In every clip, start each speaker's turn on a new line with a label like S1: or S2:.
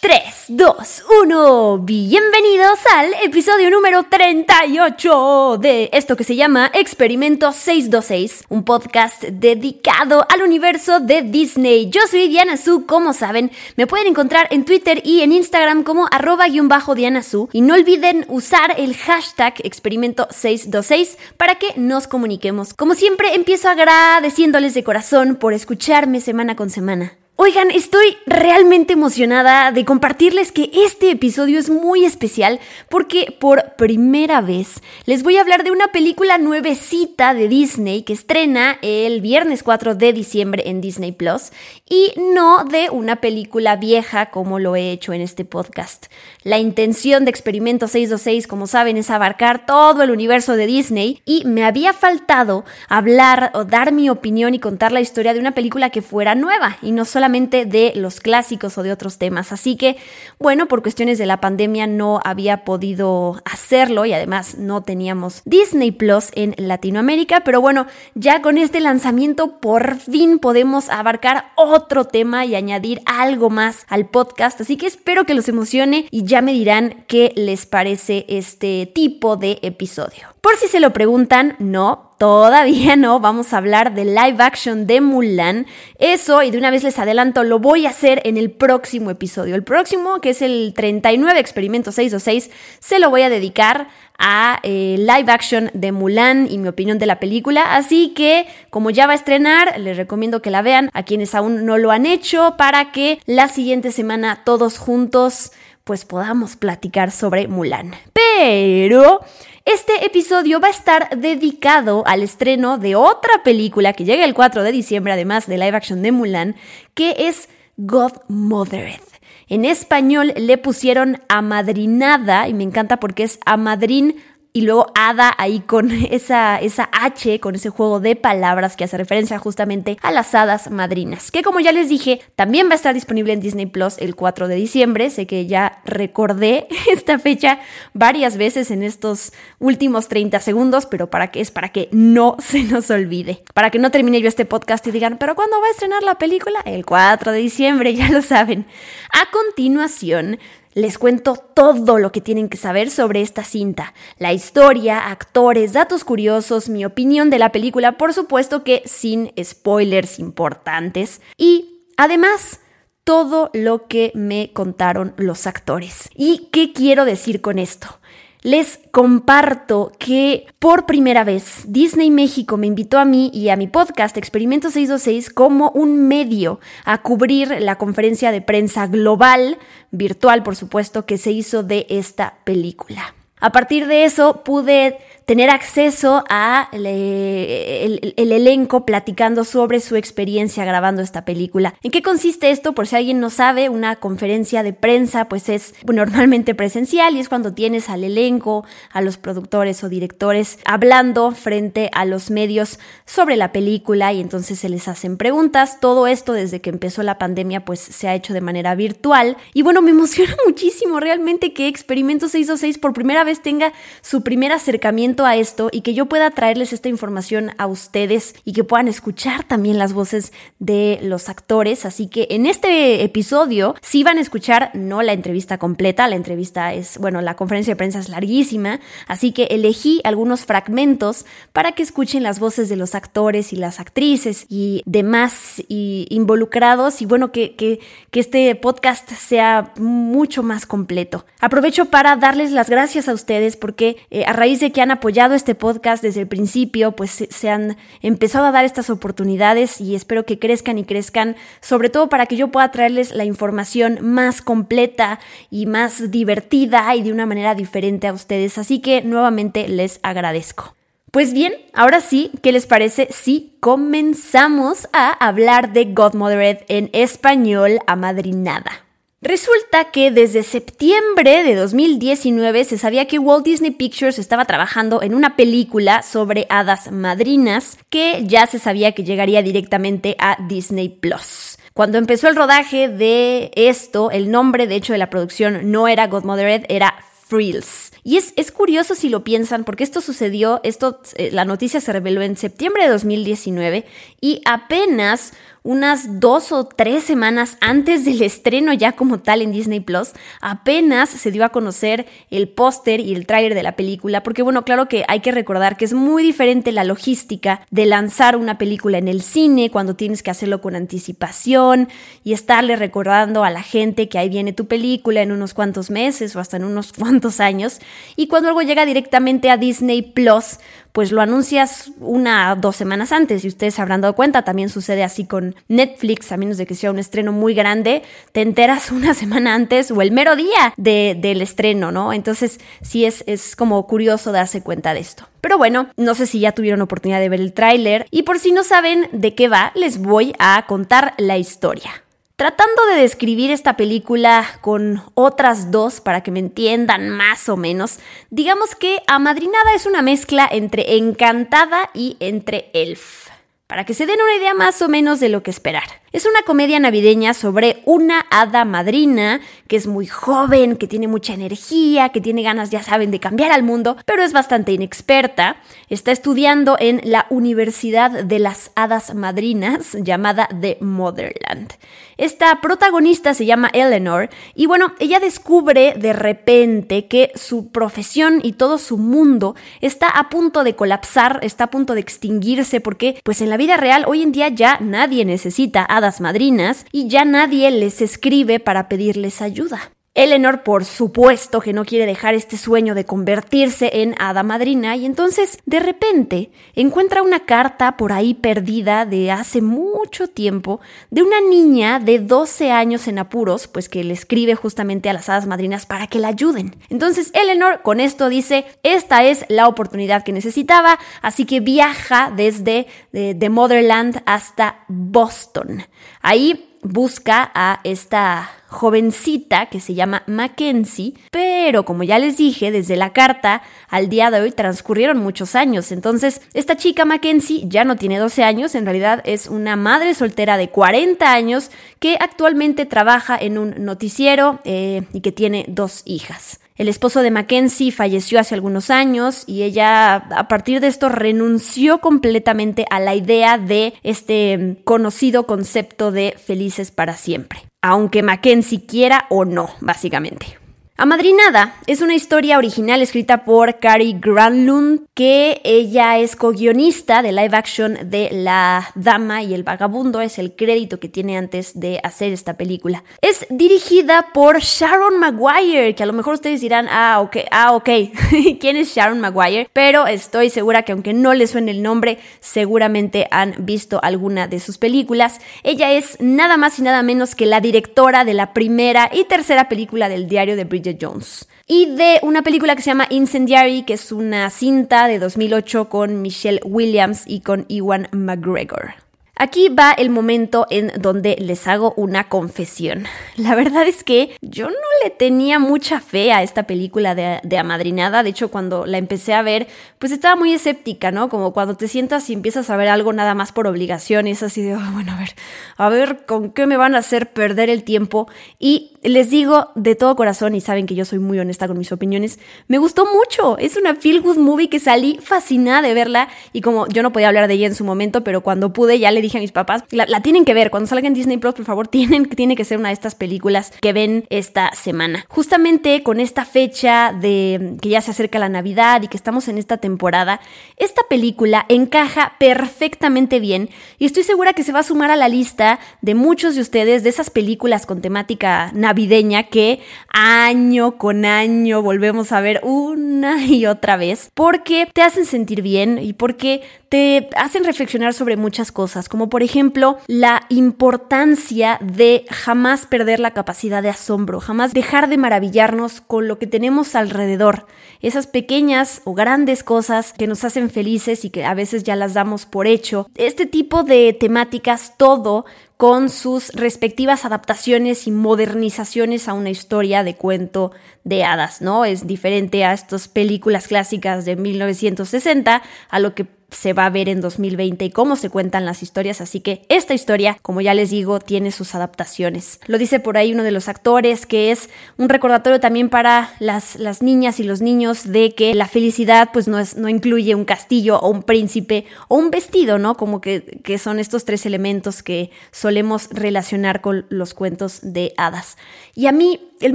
S1: 3, 2, 1. Bienvenidos al episodio número 38 de esto que se llama Experimento 626, un podcast dedicado al universo de Disney. Yo soy Diana Su, como saben, me pueden encontrar en Twitter y en Instagram como arroba-diana Su y no olviden usar el hashtag Experimento 626 para que nos comuniquemos. Como siempre, empiezo agradeciéndoles de corazón por escucharme semana con semana. Oigan, estoy realmente emocionada de compartirles que este episodio es muy especial porque por primera vez les voy a hablar de una película nuevecita de Disney que estrena el viernes 4 de diciembre en Disney Plus y no de una película vieja como lo he hecho en este podcast. La intención de Experimento 626, como saben, es abarcar todo el universo de Disney y me había faltado hablar o dar mi opinión y contar la historia de una película que fuera nueva y no solamente de los clásicos o de otros temas. Así que, bueno, por cuestiones de la pandemia no había podido hacerlo y además no teníamos Disney Plus en Latinoamérica, pero bueno, ya con este lanzamiento por fin podemos abarcar otro tema y añadir algo más al podcast. Así que espero que los emocione y ya me dirán qué les parece este tipo de episodio. Por si se lo preguntan, no, Todavía no, vamos a hablar de live action de Mulan. Eso, y de una vez les adelanto, lo voy a hacer en el próximo episodio. El próximo, que es el 39 Experimento 626, se lo voy a dedicar a eh, live action de Mulan y mi opinión de la película. Así que, como ya va a estrenar, les recomiendo que la vean a quienes aún no lo han hecho para que la siguiente semana todos juntos pues podamos platicar sobre Mulan. Pero este episodio va a estar dedicado al estreno de otra película que llega el 4 de diciembre, además de live action de Mulan, que es Godmothered. En español le pusieron Amadrinada y me encanta porque es Amadrin y luego Ada ahí con esa, esa H, con ese juego de palabras que hace referencia justamente a las hadas madrinas, que como ya les dije, también va a estar disponible en Disney Plus el 4 de diciembre. Sé que ya recordé esta fecha varias veces en estos últimos 30 segundos, pero para que es para que no se nos olvide. Para que no termine yo este podcast y digan, ¿pero cuándo va a estrenar la película? El 4 de diciembre, ya lo saben. A continuación, les cuento todo lo que tienen que saber sobre esta cinta, la historia, actores, datos curiosos, mi opinión de la película, por supuesto que sin spoilers importantes y además todo lo que me contaron los actores. ¿Y qué quiero decir con esto? Les comparto que por primera vez Disney México me invitó a mí y a mi podcast Experimento 626 como un medio a cubrir la conferencia de prensa global, virtual por supuesto, que se hizo de esta película. A partir de eso pude tener acceso a el, elenco platicando sobre su experiencia grabando esta película. ¿En qué consiste esto? Por si alguien no sabe, una conferencia de prensa pues es normalmente presencial y es cuando tienes al elenco, a los productores o directores hablando frente a los medios sobre la película y entonces se les hacen preguntas. Todo esto desde que empezó la pandemia pues se ha hecho de manera virtual y bueno, me emociona muchísimo realmente que Experimento 626 por primera vez tenga su primer acercamiento a esto y que yo pueda traerles esta información a ustedes y que puedan escuchar también las voces de los actores. Así que en este episodio sí van a escuchar no la entrevista completa, la entrevista es, bueno, la conferencia de prensa es larguísima, así que elegí algunos fragmentos para que escuchen las voces de los actores y las actrices y demás y involucrados y bueno, que, que, que este podcast sea mucho más completo. Aprovecho para darles las gracias a ustedes porque eh, a raíz de que han apoyado apoyado este podcast desde el principio, pues se, han empezado a dar estas oportunidades y espero que crezcan y crezcan, sobre todo para que yo pueda traerles la información más completa y más divertida y de una manera diferente a ustedes. Así que nuevamente les agradezco. Pues bien, ahora sí, ¿qué les parece si comenzamos a hablar de Godmothered en español amadrinada? Resulta que desde septiembre de 2019 se sabía que Walt Disney Pictures estaba trabajando en una película sobre hadas madrinas que ya se sabía que llegaría directamente a Disney Plus. Cuando empezó el rodaje de esto, el nombre de hecho de la producción no era Godmother era Frills. Y es, es, curioso si lo piensan, porque esto sucedió, esto, eh, la noticia se reveló en septiembre de 2019 y apenas unas dos o tres semanas antes del estreno ya como tal en Disney Plus, apenas se dio a conocer el póster y el tráiler de la película, porque bueno, claro que hay que recordar que es muy diferente la logística de lanzar una película en el cine cuando tienes que hacerlo con anticipación y estarle recordando a la gente que ahí viene tu película en unos cuantos meses o hasta en unos cuantos años, y cuando algo llega directamente a Disney Plus, pues lo anuncias una o dos semanas antes y ustedes se habrán dado cuenta, también sucede así con Netflix, a menos de que sea un estreno muy grande, te enteras una semana antes o el mero día del estreno, ¿no? Entonces sí es, es como curioso darse cuenta de esto. Pero bueno, no sé si ya tuvieron oportunidad de ver el tráiler y por si no saben de qué va, les voy a contar la historia. Tratando de describir esta película con otras dos para que me entiendan más o menos, digamos que Amadrinada es una mezcla entre Encantada y entre Elf para que se den una idea más o menos de lo que esperar. Es una comedia navideña sobre una hada madrina que es muy joven, que tiene mucha energía, que tiene ganas, ya saben, de cambiar al mundo, pero es bastante inexperta. Está estudiando en la Universidad de las Hadas Madrinas llamada The Motherland. Esta protagonista se llama Eleanor y bueno, ella descubre de repente que su profesión y todo su mundo está a punto de colapsar, está a punto de extinguirse porque pues en la vida real hoy en día ya nadie necesita hadas madrinas y ya nadie les escribe para pedirles ayuda. Eleanor, por supuesto, que no quiere dejar este sueño de convertirse en hada madrina y entonces, de repente, encuentra una carta por ahí perdida de hace mucho tiempo de una niña de 12 años en apuros, pues que le escribe justamente a las hadas madrinas para que la ayuden. Entonces, Eleanor con esto dice, esta es la oportunidad que necesitaba, así que viaja desde de, de Motherland hasta Boston. Ahí busca a esta jovencita que se llama Mackenzie, pero como ya les dije, desde la carta al día de hoy transcurrieron muchos años. Entonces, esta chica Mackenzie ya no tiene 12 años, en realidad es una madre soltera de 40 años que actualmente trabaja en un noticiero eh, y que tiene dos hijas. El esposo de Mackenzie falleció hace algunos años y ella a partir de esto renunció completamente a la idea de este conocido concepto de felices para siempre, aunque Mackenzie quiera o no, básicamente. Amadrinada es una historia original escrita por Cary Granlund, que ella es co-guionista de live action de La Dama y el Vagabundo, es el crédito que tiene antes de hacer esta película. Es dirigida por Sharon Maguire, que a lo mejor ustedes dirán, ah, ok, ah, ok, ¿quién es Sharon Maguire? Pero estoy segura que aunque no les suene el nombre, seguramente han visto alguna de sus películas. Ella es nada más y nada menos que la directora de la primera y tercera película del diario de Bridget Jones. Y de una película que se llama Incendiary, que es una cinta de 2008 con Michelle Williams y con Ewan McGregor. Aquí va el momento en donde les hago una confesión. La verdad es que yo no le tenía mucha fe a esta película de, Amadrinada. De hecho, cuando la empecé a ver, pues estaba muy escéptica, ¿no? Como cuando te sientas y empiezas a ver algo nada más por obligación y es así de, bueno, a ver, a ver con qué me van a hacer perder el tiempo. Y les digo de todo corazón, y saben que yo soy muy honesta con mis opiniones, me gustó mucho. Es una feel good movie que salí fascinada de verla y como yo no podía hablar de ella en su momento, pero cuando pude ya le dije a mis papás, la, tienen que ver, cuando salga en Disney Plus, por favor, tienen, tiene que ser una de estas películas que ven esta semana. Justamente con esta fecha de que ya se acerca la Navidad y que estamos en esta temporada, esta película encaja perfectamente bien y estoy segura que se va a sumar a la lista de muchos de ustedes de esas películas con temática navideña que año con año volvemos a ver una y otra vez porque te hacen sentir bien y porque te hacen reflexionar sobre muchas cosas, como por ejemplo la importancia de jamás perder la capacidad de asombro, jamás dejar de maravillarnos con lo que tenemos alrededor, esas pequeñas o grandes cosas que nos hacen felices y que a veces ya las damos por hecho. Este tipo de temáticas, todo con sus respectivas adaptaciones y modernizaciones a una historia de cuento de hadas, ¿no? Es diferente a estas películas clásicas de 1960, a lo que se va a ver en 2020 y cómo se cuentan las historias, así que esta historia, como ya les digo, tiene sus adaptaciones. Lo dice por ahí uno de los actores, que es un recordatorio también para las, las niñas y los niños de que la felicidad pues no, es, no incluye un castillo o un príncipe o un vestido, ¿no? Como que, que son estos tres elementos que solemos relacionar con los cuentos de hadas. Y a mí el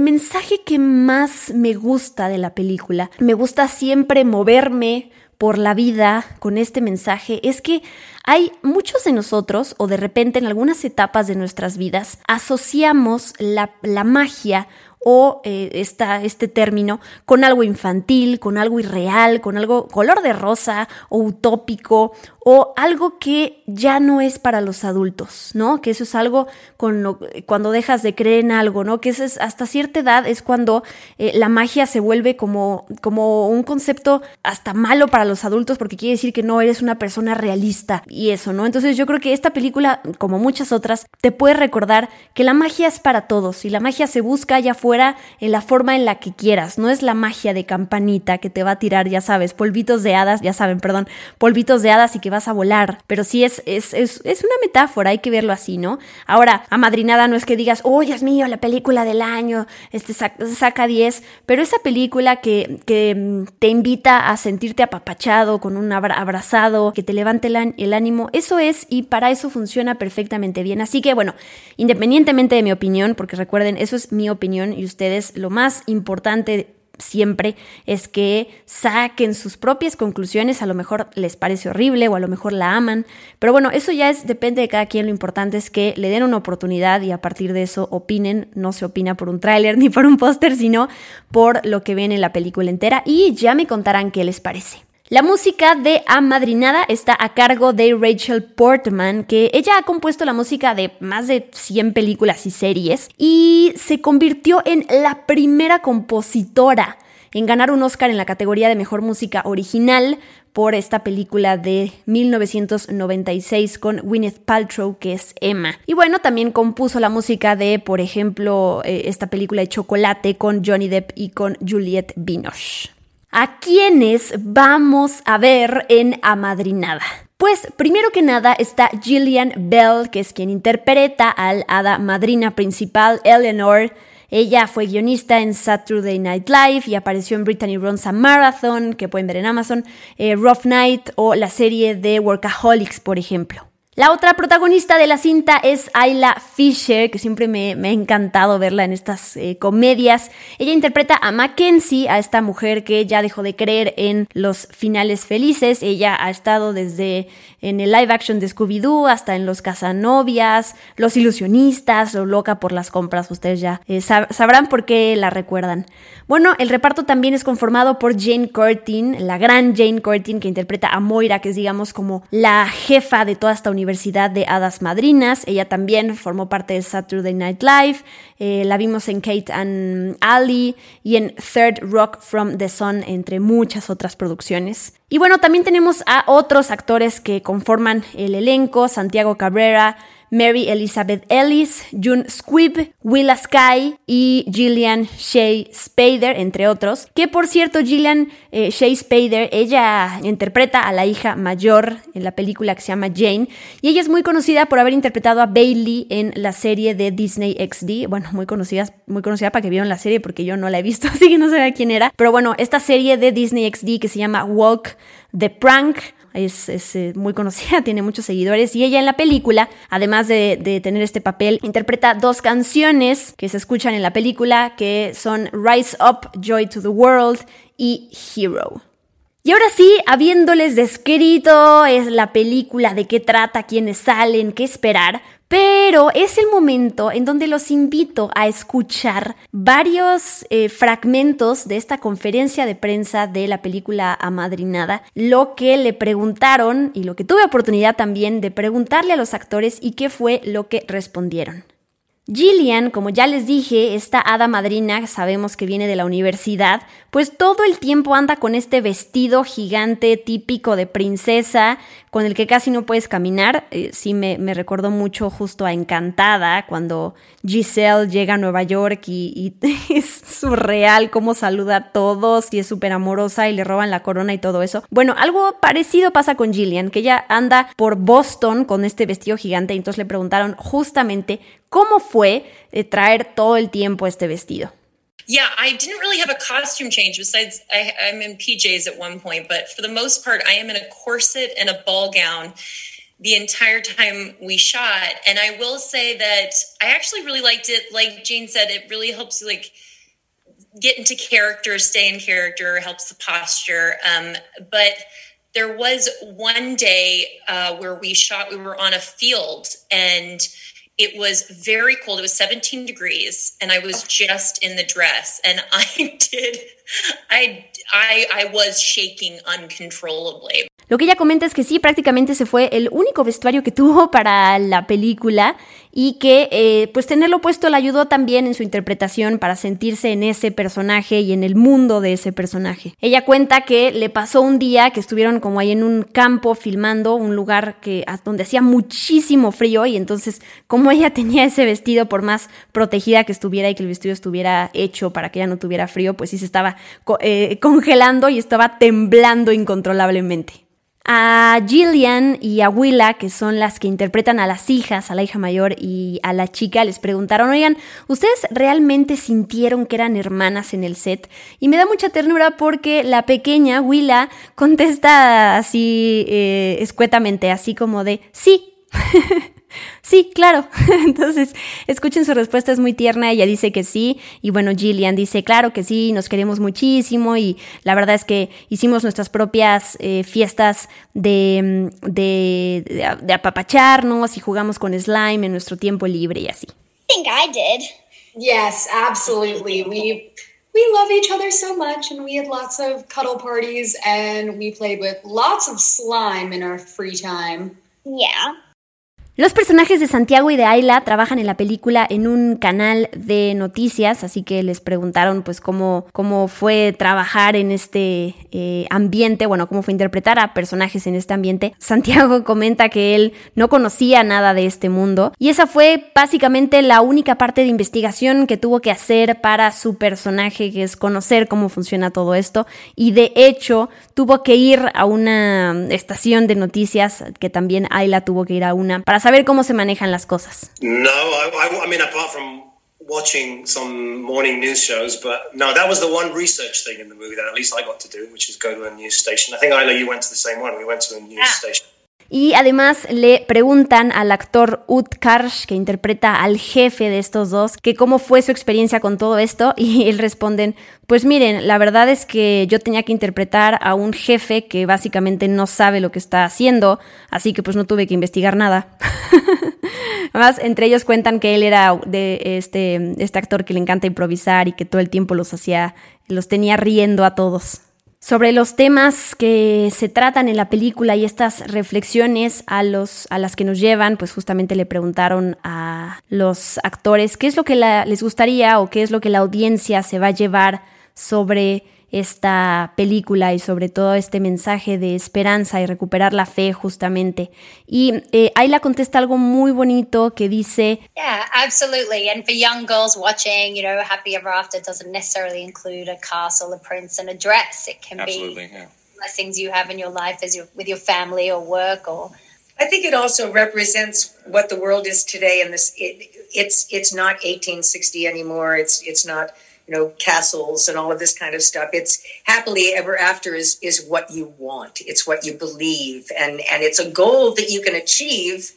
S1: mensaje que más me gusta de la película, me gusta siempre moverme, por la vida con este mensaje es que hay muchos de nosotros, o de repente en algunas etapas de nuestras vidas, asociamos la, la magia o eh, este término con algo infantil, con algo irreal, con algo color de rosa o utópico o algo que ya no es para los adultos, ¿no? Que eso es algo con cuando dejas de creer en algo, ¿no? Que eso es, hasta cierta edad es cuando eh, la magia se vuelve como, como un concepto hasta malo para los adultos porque quiere decir que no eres una persona realista y eso, ¿no? Entonces yo creo que esta película, como muchas otras, te puede recordar que la magia es para todos y la magia se busca allá afuera en la forma en la que quieras, no es la magia de campanita que te va a tirar, ya sabes, polvitos de hadas, ya saben, perdón, polvitos de hadas y que vas a volar, pero sí es, es, es, es una metáfora, hay que verlo así, ¿no? Ahora, amadrinada no es que digas, oh Dios mío, la película del año, este saca 10, pero esa película que, que mm, te invita a sentirte apapachado, con un abrazado, que te levante el, el ánimo, eso es y para eso funciona perfectamente bien. Así que bueno, independientemente de mi opinión, porque recuerden, eso es mi opinión y ustedes lo más importante siempre es que saquen sus propias conclusiones, a lo mejor les parece horrible o a lo mejor la aman, pero bueno, eso ya es depende de cada quien, lo importante es que le den una oportunidad y a partir de eso opinen, no se opina por un tráiler ni por un póster, sino por lo que ven en la película entera. Y ya me contarán qué les parece. La música de Amadrinada está a cargo de Rachel Portman, que ella ha compuesto la música de más de 100 películas y series y se convirtió en la primera compositora en ganar un Oscar en la categoría de Mejor Música Original por esta película de 1996 con Gwyneth Paltrow, que es Emma. Y bueno, también compuso la música de, por ejemplo, eh, esta película de Chocolate con Johnny Depp y con Juliette Binoche. ¿A quiénes vamos a ver en Amadrinada? Pues primero que nada está Gillian Bell, que es quien interpreta al hada madrina principal, Eleanor. Ella fue guionista en Saturday Night Live y apareció en Brittany Runs a Marathon, que pueden ver en Amazon, eh, Rough Night o la serie de Workaholics, por ejemplo. La otra protagonista de la cinta es Ayla Fisher, que siempre me, ha encantado verla en estas eh, comedias. Ella interpreta a Mackenzie, a esta mujer que ya dejó de creer en los finales felices. Ella ha estado desde en el live action de Scooby-Doo hasta en Los Casanovias, Los Ilusionistas o Loca por las compras. Ustedes ya eh, sabrán por qué la recuerdan. Bueno, el reparto también es conformado por Jane Curtin, la gran Jane Curtin que interpreta a Moira, que es digamos como la jefa de toda esta universidad Universidad de Hadas Madrinas. Ella también formó parte de Saturday Night Live. Eh, la vimos en Kate and Ali y en Third Rock from the Sun, entre muchas otras producciones. Y bueno, también tenemos a otros actores que conforman el elenco, Santiago Cabrera, Mary Elizabeth Ellis, June Squibb, Willa Sky y Gillian Shea Spader, entre otros. Que por cierto, Gillian eh, Shea Spader, ella interpreta a la hija mayor en la película que se llama Jane. Y ella es muy conocida por haber interpretado a Bailey en la serie de Disney XD. Bueno, muy conocida, muy conocida para que vieron la serie porque yo no la he visto, así que no sé quién era. Pero bueno, esta serie de Disney XD que se llama Walk the Prank es, eh, muy conocida, tiene muchos seguidores y ella en la película, además de, de, tener este papel, interpreta dos canciones que se escuchan en la película que son Rise Up, Joy to the World y Hero. Y ahora sí, habiéndoles descrito es la película, de qué trata, quiénes salen, qué esperar, pero es el momento en donde los invito a escuchar varios eh, fragmentos de esta conferencia de prensa de la película Amadrinada, lo que le preguntaron y lo que tuve oportunidad también de preguntarle a los actores y qué fue lo que respondieron. Gillian, como ya les dije, esta hada madrina, sabemos que viene de la universidad, pues todo el tiempo anda con este vestido gigante típico de princesa, con el que casi no puedes caminar. Eh, sí, me, me, recordó mucho justo a Encantada, cuando Giselle llega a Nueva York y, es surreal cómo saluda a todos y es súper amorosa y le roban la corona y todo eso. Bueno, algo parecido pasa con Gillian, que ella anda por Boston con este vestido gigante y entonces le preguntaron justamente ¿Cómo fue eh, traer todo el tiempo este vestido?
S2: Yeah, I didn't really have a costume change besides I, I'm in PJs at one point, but for the most part, I am in a corset and a ball gown the entire time we shot. And I will say that I actually really liked it. Like Jane said, it really helps you like get into character, stay in character, helps the posture. Um, but there was one day uh, where we shot, we were on a field and it was very cold. It was 17 degrees, and I was just in the dress, and I did, I,
S1: Lo que ella comenta es que sí, prácticamente se fue el único vestuario que tuvo para la película y que eh, pues tenerlo puesto le ayudó también en su interpretación para sentirse en ese personaje y en el mundo de ese personaje. Ella cuenta que le pasó un día que estuvieron como ahí en un campo filmando, un lugar que donde hacía muchísimo frío y entonces como ella tenía ese vestido por más protegida que estuviera y que el vestido estuviera hecho para que ella no tuviera frío, pues sí se estaba eh, congelando y estaba temblando incontrolablemente. A Gillian y a Willa, que son las que interpretan a las hijas, a la hija mayor y a la chica, les preguntaron, oigan, ¿ustedes realmente sintieron que eran hermanas en el set? Y me da mucha ternura porque la pequeña, Willa, contesta así eh, escuetamente, así como de, sí. Sí, claro. Entonces, escuchen su respuesta, es muy tierna. Ella dice que sí. Y bueno, Gillian dice, claro que sí, nos queremos muchísimo. Y la verdad es que hicimos nuestras propias eh, fiestas de, de, de, de, apapacharnos y jugamos con slime en nuestro tiempo libre y así.
S3: I think I did.
S4: Yes, absolutely. We we love each other so much and we had lots of cuddle parties and we played with lots of slime in our free time.
S3: Yeah.
S1: Los personajes de Santiago y de Ayla trabajan en la película en un canal de noticias, así que les preguntaron pues cómo, cómo fue trabajar en este eh, ambiente, bueno, cómo fue interpretar a personajes en este ambiente. Santiago comenta que él no conocía nada de este mundo y esa fue básicamente la única parte de investigación que tuvo que hacer para su personaje, que es conocer cómo funciona todo esto y de hecho tuvo que ir a una estación de noticias, que también Ayla tuvo que ir a una, para saber cómo se manejan las cosas.
S5: No, I, I, I mean, apart from watching some morning news shows, but no, that was the one research thing in the movie that at least I got to do, which is go to a news station. I think Isla, you went to the same one. We went to a news ah. station.
S1: Y además le preguntan al actor Utkarsh, que interpreta al jefe de estos dos, que cómo fue su experiencia con todo esto. Y él responden, pues miren, la verdad es que yo tenía que interpretar a un jefe que básicamente no sabe lo que está haciendo, así que pues no tuve que investigar nada. Además, entre ellos cuentan que él era de este, este actor que le encanta improvisar y que todo el tiempo los hacía, los tenía riendo a todos sobre los temas que se tratan en la película y estas reflexiones a, los, a las que nos llevan, pues justamente le preguntaron a los actores qué es lo que les gustaría o qué es lo que la audiencia se va a llevar sobre esta película y sobre todo este mensaje de esperanza y recuperar la fe justamente. Y eh, Ayla contesta algo muy bonito que dice...
S3: Yeah, absolutely. And for young girls watching, you know, Happy Ever After doesn't necessarily include a castle, a prince and a dress. It can absolutely, be yeah. blessings you have in your life as your, with your family or work or...
S6: I think it also represents what the world is today and this it, it's it's not 1860 anymore. It's it's not you know, castles and all of this kind of stuff. It's happily ever after is is what you want. It's what you believe, and and it's a goal that you can achieve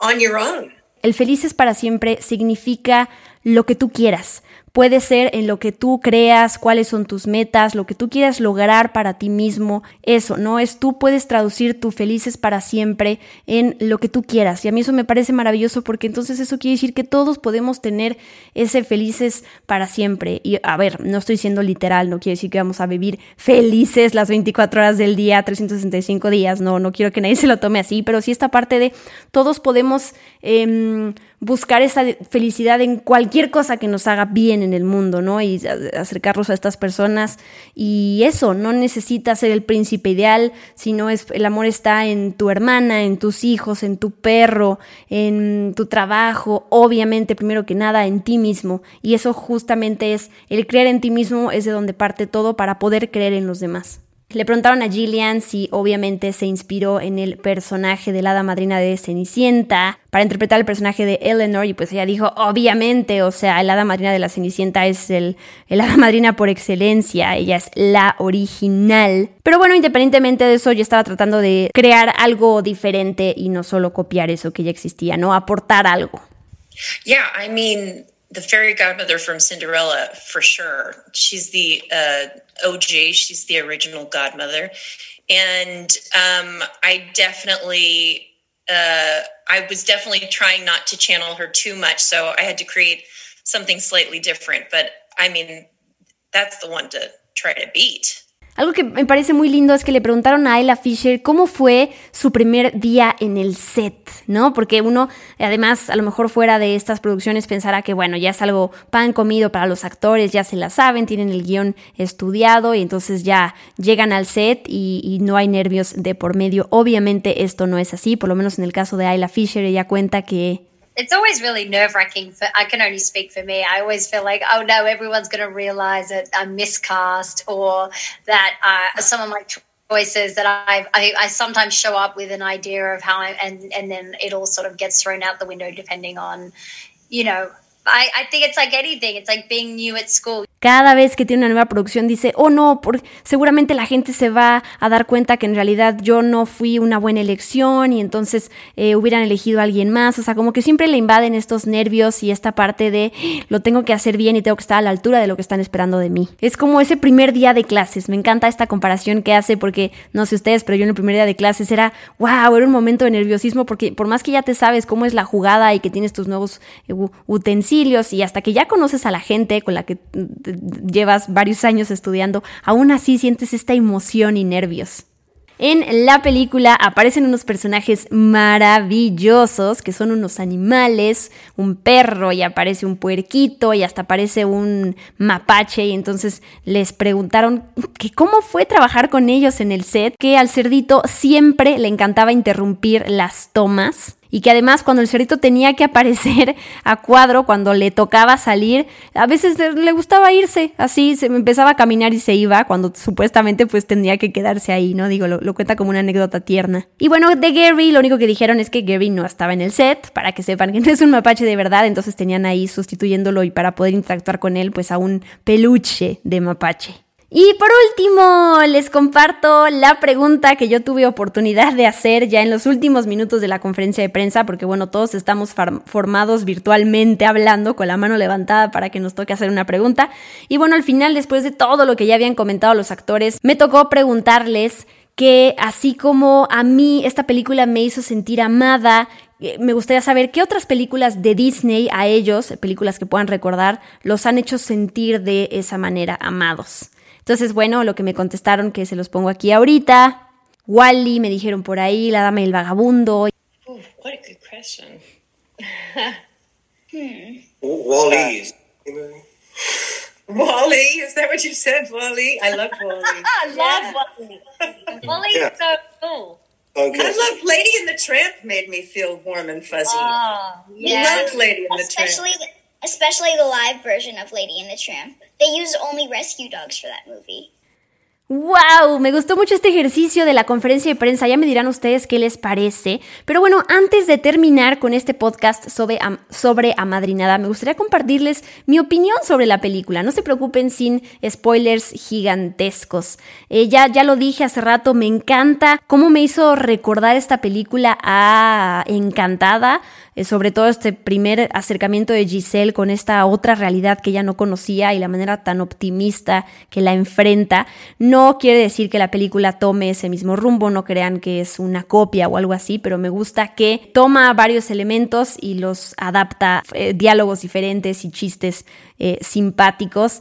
S6: on your own.
S1: El felices para siempre significa lo que tú quieras. Puede ser en lo que tú creas, cuáles son tus metas, lo que tú quieras lograr para ti mismo. Eso, no es tú puedes traducir tu felices para siempre en lo que tú quieras. Y a mí eso me parece maravilloso porque entonces eso quiere decir que todos podemos tener ese felices para siempre. Y a ver, no estoy siendo literal, no quiere decir que vamos a vivir felices las 24 horas del día, 365 días. No, no quiero que nadie se lo tome así, pero sí esta parte de todos podemos... Em, buscar esa felicidad en cualquier cosa que nos haga bien en el mundo, ¿no? Y acercarnos a estas personas. Y eso, no necesitas ser el príncipe ideal, sino es, el amor está en tu hermana, en tus hijos, en tu perro, en tu trabajo, obviamente, primero que nada, en ti mismo. Y eso justamente es, el creer en ti mismo es de donde parte todo para poder creer en los demás. Le preguntaron a Gillian si obviamente se inspiró en el personaje de la hada madrina de Cenicienta para interpretar el personaje de Eleanor y pues ella dijo, obviamente, o sea, el hada madrina de la Cenicienta es el, el hada madrina por excelencia, ella es la original. Pero bueno, independientemente de eso, yo estaba tratando de crear algo diferente y no solo copiar eso que ya existía, ¿no? Aportar algo.
S2: Yeah, I mean, the fairy godmother from Cinderella, for sure. She's the uh, OG, she's the original godmother. And um, I definitely, uh, I was definitely trying not to channel her too much. So I had to create something slightly different. But I mean, that's the one to try to beat.
S1: Algo que me parece muy lindo es que le preguntaron a Ella Fisher cómo fue su primer día en el set, ¿no? Porque uno, además, a lo mejor fuera de estas producciones pensará que, bueno, ya es algo pan comido para los actores, ya se la saben, tienen el guion estudiado y entonces ya llegan al set y, y no hay nervios de por medio. Obviamente esto no es así, por lo menos en el caso de Ayla Fisher, ella cuenta que
S3: it's always really nerve wracking. For I can only speak for me. I always feel like, oh no, everyone's going to realize that I'm miscast or that uh, some of my choices that I, I, I sometimes show up with an idea of how I and and then it all sort of gets thrown out the window depending on, you know. I, I think it's like anything. It's like being new at school.
S1: Cada vez que tiene una nueva producción dice, oh no, por, seguramente la gente se va a dar cuenta que en realidad yo no fui una buena elección y entonces eh, hubieran elegido a alguien más. O sea, como que siempre le invaden estos nervios y esta parte de lo tengo que hacer bien y tengo que estar a la altura de lo que están esperando de mí. Es como ese primer día de clases. Me encanta esta comparación que hace porque no sé ustedes, pero yo en el primer día de clases era, wow, era un momento de nerviosismo porque por más que ya te sabes cómo es la jugada y que tienes tus nuevos eh, utensilios y hasta que ya conoces a la gente con la que llevas varios años estudiando, aún así sientes esta emoción y nervios. En la película aparecen unos personajes maravillosos que son unos animales, un perro y aparece un puerquito y hasta aparece un mapache y entonces les preguntaron que cómo fue trabajar con ellos en el set, que al cerdito siempre le encantaba interrumpir las tomas y que además cuando el cerdito tenía que aparecer a cuadro, cuando le tocaba salir, a veces le gustaba irse, así se empezaba a caminar y se iba, cuando supuestamente pues tendría que quedarse ahí, ¿no? Digo, lo, cuenta como una anécdota tierna. Y bueno, de Gary lo único que dijeron es que Gary no estaba en el set, para que sepan que no es un mapache de verdad, entonces tenían ahí sustituyéndolo y para poder interactuar con él pues a un peluche de mapache. Y por último, les comparto la pregunta que yo tuve oportunidad de hacer ya en los últimos minutos de la conferencia de prensa, porque bueno, todos estamos formados virtualmente hablando con la mano levantada para que nos toque hacer una pregunta. Y bueno, al final, después de todo lo que ya habían comentado los actores, me tocó preguntarles que así como a mí esta película me hizo sentir amada, eh, me gustaría saber qué otras películas de Disney a ellos, películas que puedan recordar, los han hecho sentir de esa manera amados. Entonces, bueno, lo que me contestaron, que se los pongo aquí ahorita. Wally, me dijeron por ahí, La Dama y el Vagabundo.
S2: Oh, what a good question.
S5: hmm. Wally.
S6: Wally, is that what you said, Wally? I love Wally.
S3: I love Wally. Wally's yeah. so cool.
S6: Okay. I love Lady in the Tramp made me feel warm and fuzzy. Oh, yeah. Loved Lady in
S7: Especially
S6: the Tramp.
S7: Especially the live version of Lady and the Tramp. They used only rescue dogs for that movie.
S1: ¡Wow! Me gustó mucho este ejercicio de la conferencia de prensa. Ya me dirán ustedes qué les parece. Pero bueno, antes de terminar con este podcast sobre, sobre Amadrinada, me gustaría compartirles mi opinión sobre la película. No se preocupen sin spoilers gigantescos. Eh, ya, ya lo dije hace rato, me encanta cómo me hizo recordar esta película a Encantada. Eh, sobre todo este primer acercamiento de Giselle con esta otra realidad que ella no conocía y la manera tan optimista que la enfrenta, no quiere decir que la película tome ese mismo rumbo, no crean que es una copia o algo así, pero me gusta que toma varios elementos y los adapta, eh, diálogos diferentes y chistes eh, simpáticos.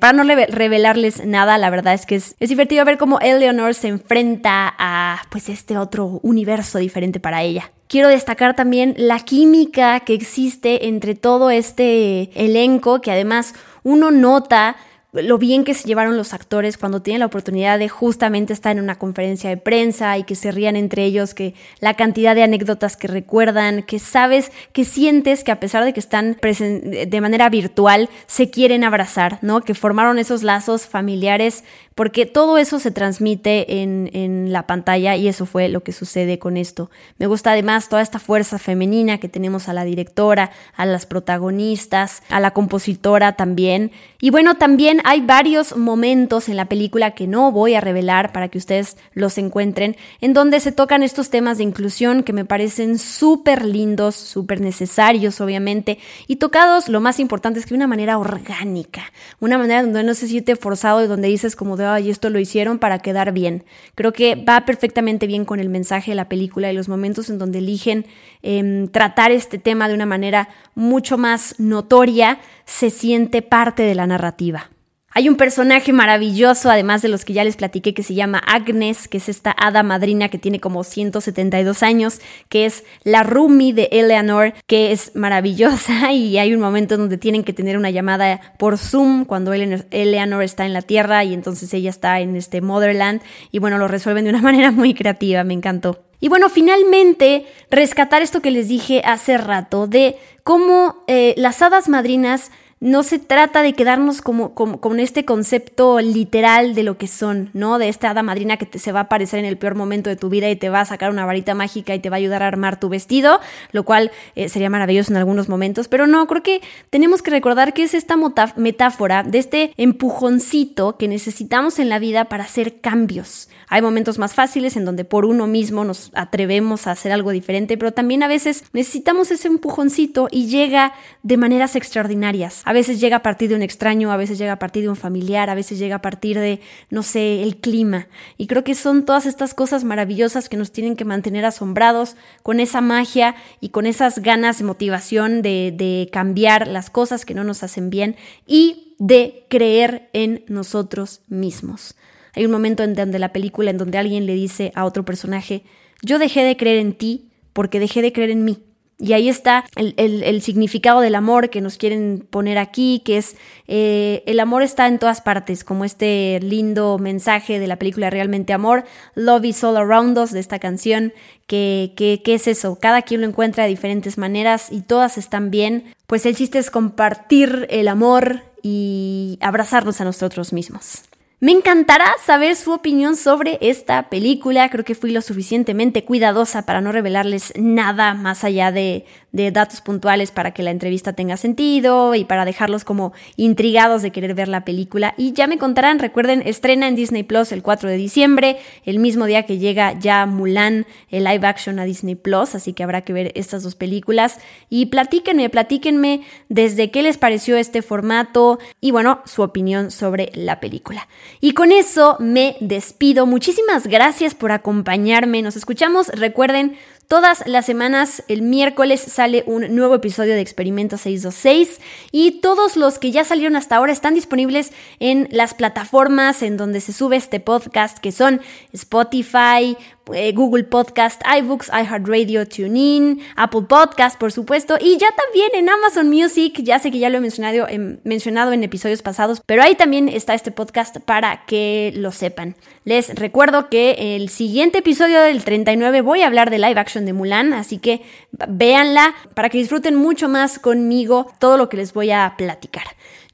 S1: Para no revelarles nada, la verdad es que es, es, divertido ver cómo Eleanor se enfrenta a pues este otro universo diferente para ella. Quiero destacar también la química que existe entre todo este elenco, que además uno nota lo bien que se llevaron los actores cuando tienen la oportunidad de justamente estar en una conferencia de prensa y que se rían entre ellos, que la cantidad de anécdotas que recuerdan, que sabes, que sientes que a pesar de que están de manera virtual, se quieren abrazar, ¿no? Que formaron esos lazos familiares porque todo eso se transmite en, en, la pantalla y eso fue lo que sucede con esto. Me gusta además toda esta fuerza femenina que tenemos a la directora, a las protagonistas, a la compositora también. Y bueno, también hay varios momentos en la película que no voy a revelar para que ustedes los encuentren, en donde se tocan estos temas de inclusión que me parecen súper lindos, súper necesarios obviamente, y tocados, lo más importante es que de una manera orgánica, una manera donde no se siente forzado y donde dices como de y esto lo hicieron para quedar bien. Creo que va perfectamente bien con el mensaje de la película y los momentos en donde eligen em, tratar este tema de una manera mucho más notoria, se siente parte de la narrativa. Hay un personaje maravilloso, además de los que ya les platiqué, que se llama Agnes, que es esta hada madrina que tiene como 172 años, que es la Rumi de Eleanor, que es maravillosa y hay un momento donde tienen que tener una llamada por Zoom cuando Eleanor está en la Tierra y entonces ella está en este Motherland y bueno, lo resuelven de una manera muy creativa, me encantó. Y bueno, finalmente, rescatar esto que les dije hace rato de cómo eh, las hadas madrinas no se trata de quedarnos como, con este concepto literal de lo que son, ¿no? De esta hada madrina que te, se va a aparecer en el peor momento de tu vida y te va a sacar una varita mágica y te va a ayudar a armar tu vestido, lo cual eh, sería maravilloso en algunos momentos, pero no, creo que tenemos que recordar que es esta metáfora de este empujoncito que necesitamos en la vida para hacer cambios. Hay momentos más fáciles en donde por uno mismo nos atrevemos a hacer algo diferente, pero también a veces necesitamos ese empujoncito y llega de maneras extraordinarias. A veces llega a partir de un extraño, a veces llega a partir de un familiar, a veces llega a partir de, no sé, el clima. Y creo que son todas estas cosas maravillosas que nos tienen que mantener asombrados con esa magia y con esas ganas de motivación de, de cambiar las cosas que no nos hacen bien y de creer en nosotros mismos. Hay un momento en donde la película en donde alguien le dice a otro personaje, yo dejé de creer en ti porque dejé de creer en mí. Y ahí está el, significado del amor que nos quieren poner aquí, que es eh, el amor está en todas partes, como este lindo mensaje de la película Realmente Amor, Love is all around us, de esta canción, que, que, que es eso, cada quien lo encuentra de diferentes maneras y todas están bien, pues el chiste es compartir el amor y abrazarnos a nosotros mismos. Me encantará saber su opinión sobre esta película. Creo que fui lo suficientemente cuidadosa para no revelarles nada más allá de, de datos puntuales para que la entrevista tenga sentido y para dejarlos como intrigados de querer ver la película. Y ya me contarán, recuerden, estrena en Disney Plus el 4 de diciembre, el mismo día que llega ya Mulan, el live action a Disney Plus, así que habrá que ver estas dos películas. Y platíquenme, platíquenme desde qué les pareció este formato y bueno, su opinión sobre la película. Y con eso me despido. Muchísimas gracias por acompañarme. Nos escuchamos, recuerden, Todas las semanas, el miércoles, sale un nuevo episodio de Experimento 626 y todos los que ya salieron hasta ahora están disponibles en las plataformas en donde se sube este podcast, que son Spotify, eh, Google Podcast, iBooks, iHeartRadio, TuneIn, Apple Podcast, por supuesto, y ya también en Amazon Music. Ya sé que ya lo he mencionado, en, mencionado en episodios pasados, pero ahí también está este podcast para que lo sepan. Les recuerdo que el siguiente episodio del 39 voy a hablar de live action de Mulan, así que véanla para que disfruten mucho más conmigo todo lo que les voy a platicar.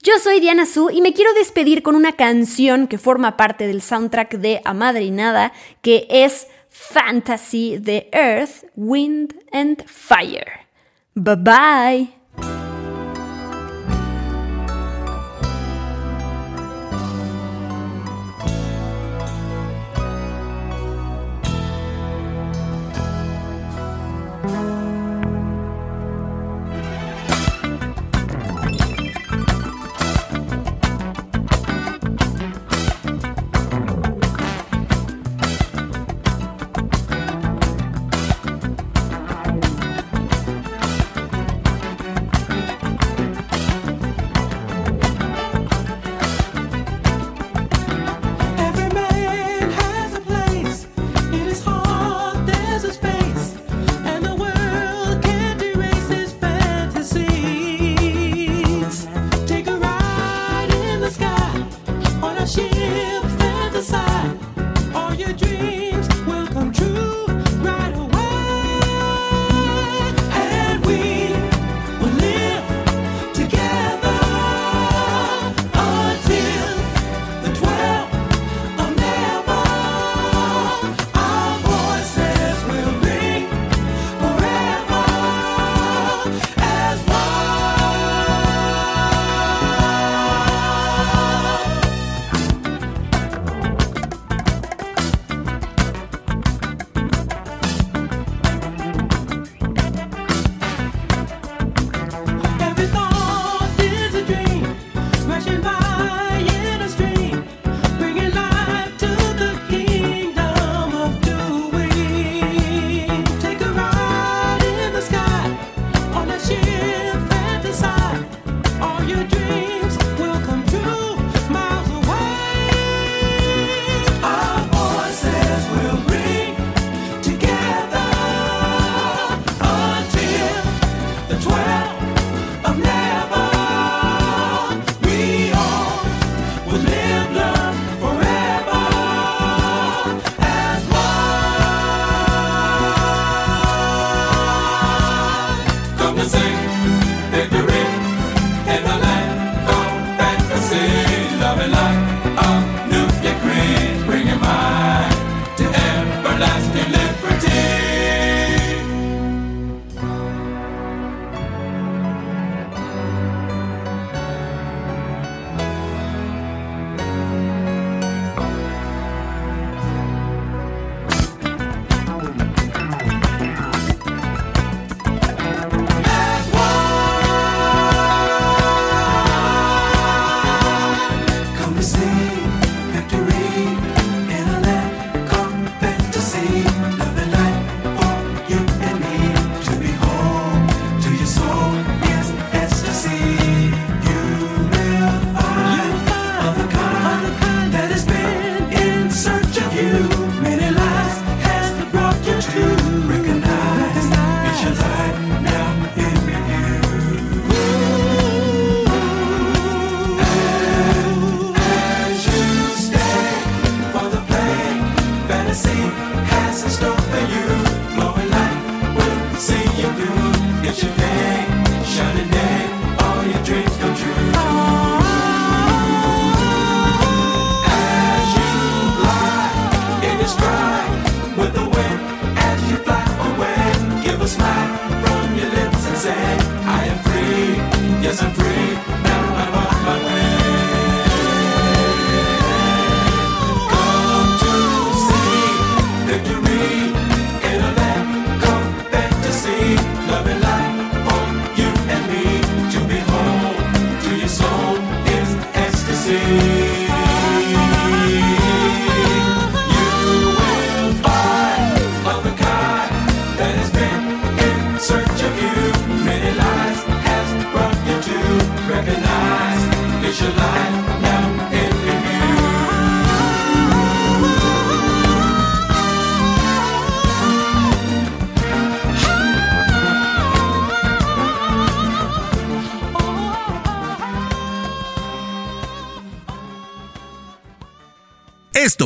S1: Yo soy Diana Su y me quiero despedir con una canción que forma parte del soundtrack de Amadrinada, que es Fantasy the Earth, Wind and Fire. Bye bye.